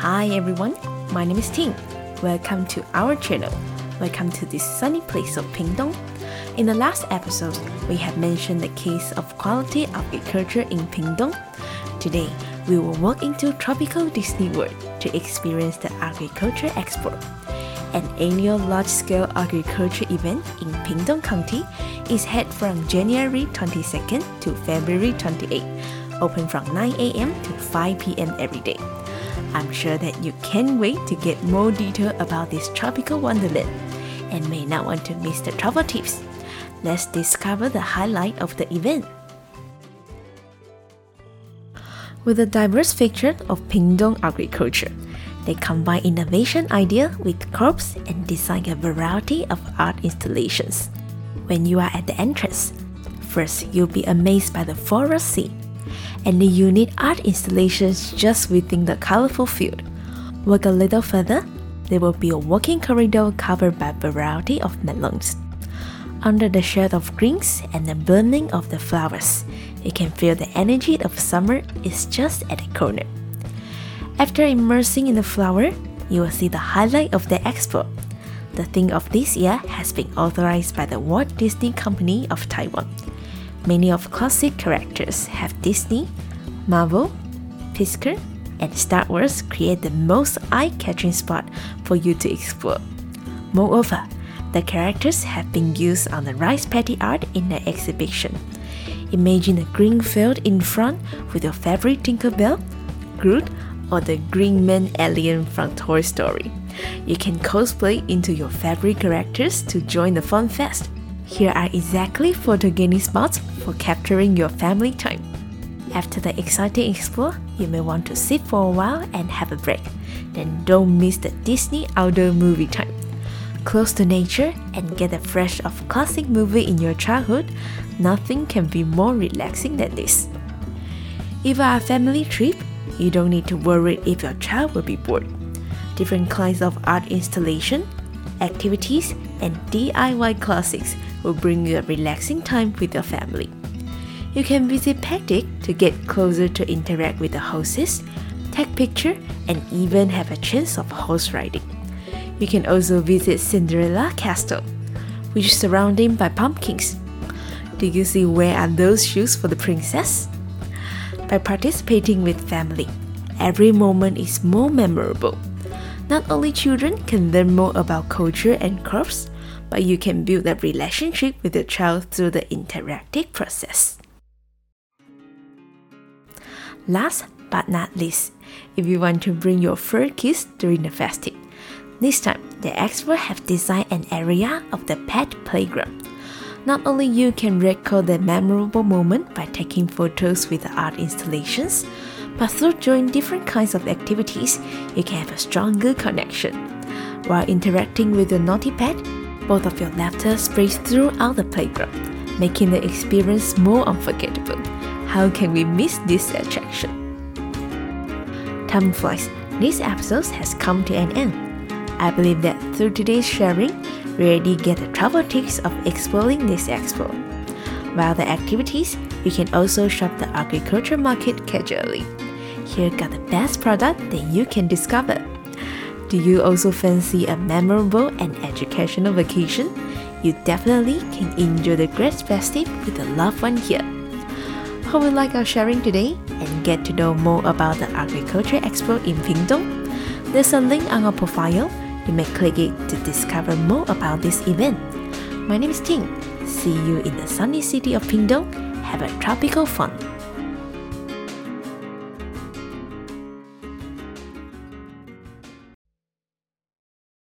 Hi everyone, my name is Ting. Welcome to our channel. Welcome to this sunny place of Pingtung. In the last episode, we have mentioned the case of quality of agriculture in Pingtung. Today, we will walk into tropical Disney World to experience the Agriculture Expo. An annual large-scale agriculture event in Pingtung County is held from January 22nd to February 28th, open from 9 a.m. to 5 p.m. every day. I'm sure that you can't wait to get more detail about this tropical wonderland and may not want to miss the travel tips. Let's discover the highlight of the event. With a diverse feature of Pingtung agriculture, they combine innovation idea with crops and design a variety of art installations. When you are at the entrance, first you'll be amazed by the forest scene and the unique art installations just within the colorful field. Walk a little further, there will be a walking corridor covered by a variety of melons. Under the shade of greens and the blooming of the flowers, you can feel the energy of summer is just at the corner. After immersing in the flower, you will see the highlight of the expo. The theme of this year has been authorized by the Walt Disney Company of Taiwan. Many of classic characters have Disney, Marvel, Pixar, and Star Wars create the most eye-catching spot for you to explore. Moreover, the characters have been used on the rice paddy art in the exhibition. Imagine a green field in front with your favorite Tinkerbell, Groot, or the Green Man alien from Toy Story. You can cosplay into your favorite characters to join the fun fest. Here are exactly photogenic spots for capturing your family time. After the exciting explore, you may want to sit for a while and have a break. Then don't miss the Disney outdoor movie time. Close to nature and get a fresh of classic movie in your childhood, nothing can be more relaxing than this. If a family trip, you don't need to worry if your child will be bored. Different kinds of art installation, activities, and DIY classics will bring you a relaxing time with your family. You can visit Pektik to get closer to interact with the horses, take picture, and even have a chance of horse riding. You can also visit Cinderella Castle, which is surrounded by pumpkins. Do you see where are those shoes for the princess? By participating with family, every moment is more memorable. Not only children can learn more about culture and crafts, but you can build a relationship with your child through the interactive process. Last but not least, if you want to bring your fur kids during the festive, this time the experts have designed an area of the pet playground. Not only you can record the memorable moment by taking photos with the art installations, but through joining different kinds of activities, you can have a stronger connection. While interacting with your naughty pet, both of your laughter spreads throughout the playground, making the experience more unforgettable. How can we miss this attraction? Time flies. This episode has come to an end. I believe that through today's sharing, we already get the travel tips of exploring this expo. While the activities, you can also shop the agriculture market casually. Here got the best product that you can discover. Do you also fancy a memorable and educational vacation? You definitely can enjoy the great festive with a loved one here. Hope you like our sharing today and get to know more about the Agriculture Expo in Pingtung. There's a link on our profile. You may click it to discover more about this event. My name is Ting. See you in the sunny city of Pingtung. Have a tropical fun.